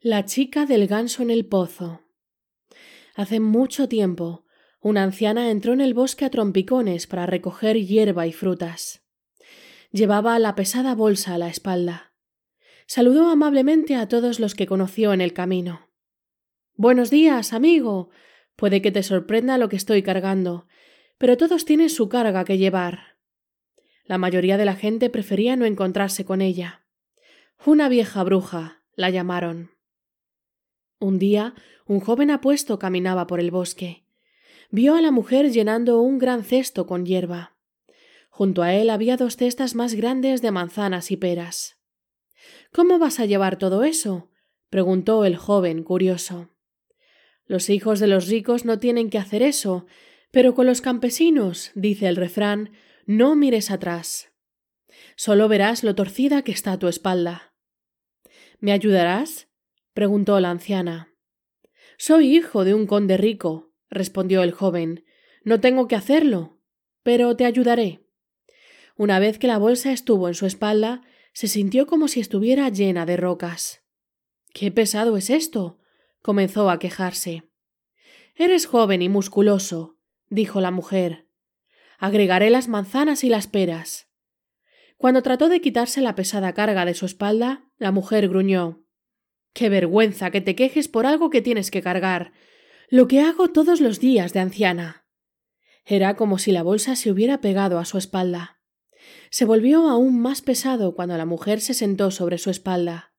La chica del ganso en el pozo. Hace mucho tiempo, una anciana entró en el bosque a trompicones para recoger hierba y frutas. Llevaba la pesada bolsa a la espalda. Saludó amablemente a todos los que conoció en el camino. Buenos días, amigo. Puede que te sorprenda lo que estoy cargando, pero todos tienen su carga que llevar. La mayoría de la gente prefería no encontrarse con ella. Una vieja bruja, la llamaron. Un día, un joven apuesto caminaba por el bosque. Vio a la mujer llenando un gran cesto con hierba. Junto a él había dos cestas más grandes de manzanas y peras. ¿Cómo vas a llevar todo eso? preguntó el joven, curioso. Los hijos de los ricos no tienen que hacer eso, pero con los campesinos, dice el refrán, no mires atrás. Solo verás lo torcida que está tu espalda. ¿Me ayudarás? Preguntó la anciana. Soy hijo de un conde rico, respondió el joven. No tengo que hacerlo, pero te ayudaré. Una vez que la bolsa estuvo en su espalda, se sintió como si estuviera llena de rocas. Qué pesado es esto. comenzó a quejarse. Eres joven y musculoso, dijo la mujer. Agregaré las manzanas y las peras. Cuando trató de quitarse la pesada carga de su espalda, la mujer gruñó. Qué vergüenza que te quejes por algo que tienes que cargar. Lo que hago todos los días de anciana. Era como si la bolsa se hubiera pegado a su espalda. Se volvió aún más pesado cuando la mujer se sentó sobre su espalda.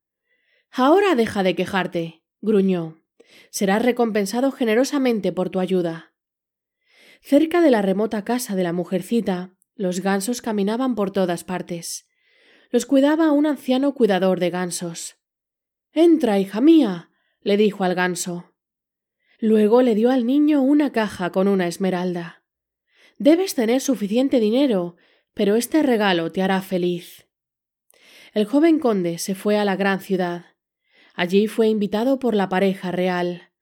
Ahora deja de quejarte, gruñó. Serás recompensado generosamente por tu ayuda. Cerca de la remota casa de la mujercita, los gansos caminaban por todas partes. Los cuidaba un anciano cuidador de gansos. Entra, hija mía, le dijo al ganso. Luego le dio al niño una caja con una esmeralda. Debes tener suficiente dinero, pero este regalo te hará feliz. El joven conde se fue a la gran ciudad. Allí fue invitado por la pareja real.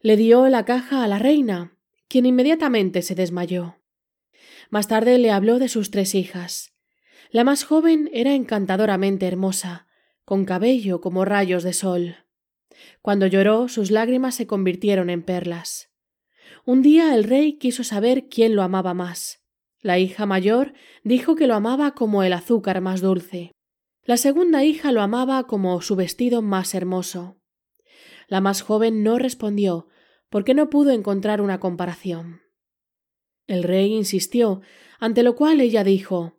Le dio la caja a la reina, quien inmediatamente se desmayó. Más tarde le habló de sus tres hijas. La más joven era encantadoramente hermosa, con cabello como rayos de sol. Cuando lloró, sus lágrimas se convirtieron en perlas. Un día el rey quiso saber quién lo amaba más. La hija mayor dijo que lo amaba como el azúcar más dulce. La segunda hija lo amaba como su vestido más hermoso. La más joven no respondió, porque no pudo encontrar una comparación. El rey insistió, ante lo cual ella dijo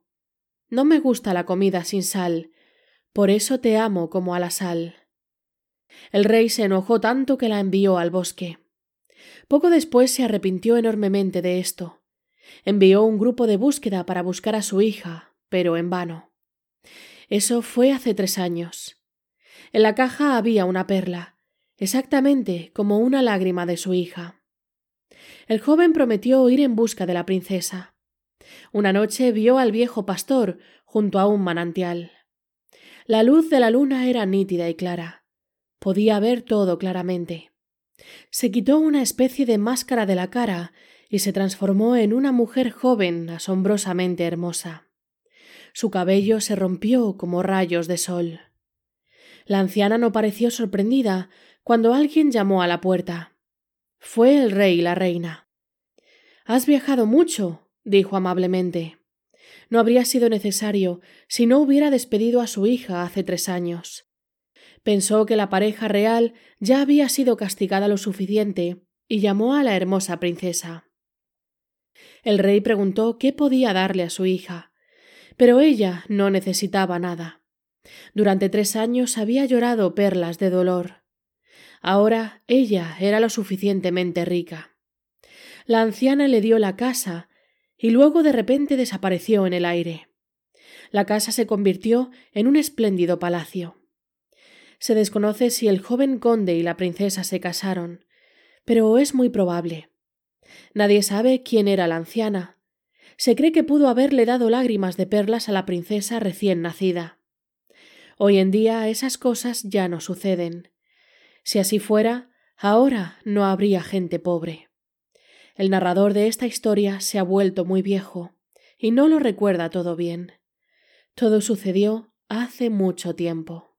No me gusta la comida sin sal, por eso te amo como a la sal. El rey se enojó tanto que la envió al bosque. Poco después se arrepintió enormemente de esto. Envió un grupo de búsqueda para buscar a su hija, pero en vano. Eso fue hace tres años. En la caja había una perla, exactamente como una lágrima de su hija. El joven prometió ir en busca de la princesa. Una noche vio al viejo pastor junto a un manantial. La luz de la luna era nítida y clara. Podía ver todo claramente. Se quitó una especie de máscara de la cara y se transformó en una mujer joven asombrosamente hermosa. Su cabello se rompió como rayos de sol. La anciana no pareció sorprendida cuando alguien llamó a la puerta. Fue el rey y la reina. Has viajado mucho, dijo amablemente no habría sido necesario si no hubiera despedido a su hija hace tres años. Pensó que la pareja real ya había sido castigada lo suficiente y llamó a la hermosa princesa. El rey preguntó qué podía darle a su hija, pero ella no necesitaba nada. Durante tres años había llorado perlas de dolor. Ahora ella era lo suficientemente rica. La anciana le dio la casa y luego de repente desapareció en el aire. La casa se convirtió en un espléndido palacio. Se desconoce si el joven conde y la princesa se casaron, pero es muy probable. Nadie sabe quién era la anciana. Se cree que pudo haberle dado lágrimas de perlas a la princesa recién nacida. Hoy en día esas cosas ya no suceden. Si así fuera, ahora no habría gente pobre. El narrador de esta historia se ha vuelto muy viejo y no lo recuerda todo bien. Todo sucedió hace mucho tiempo.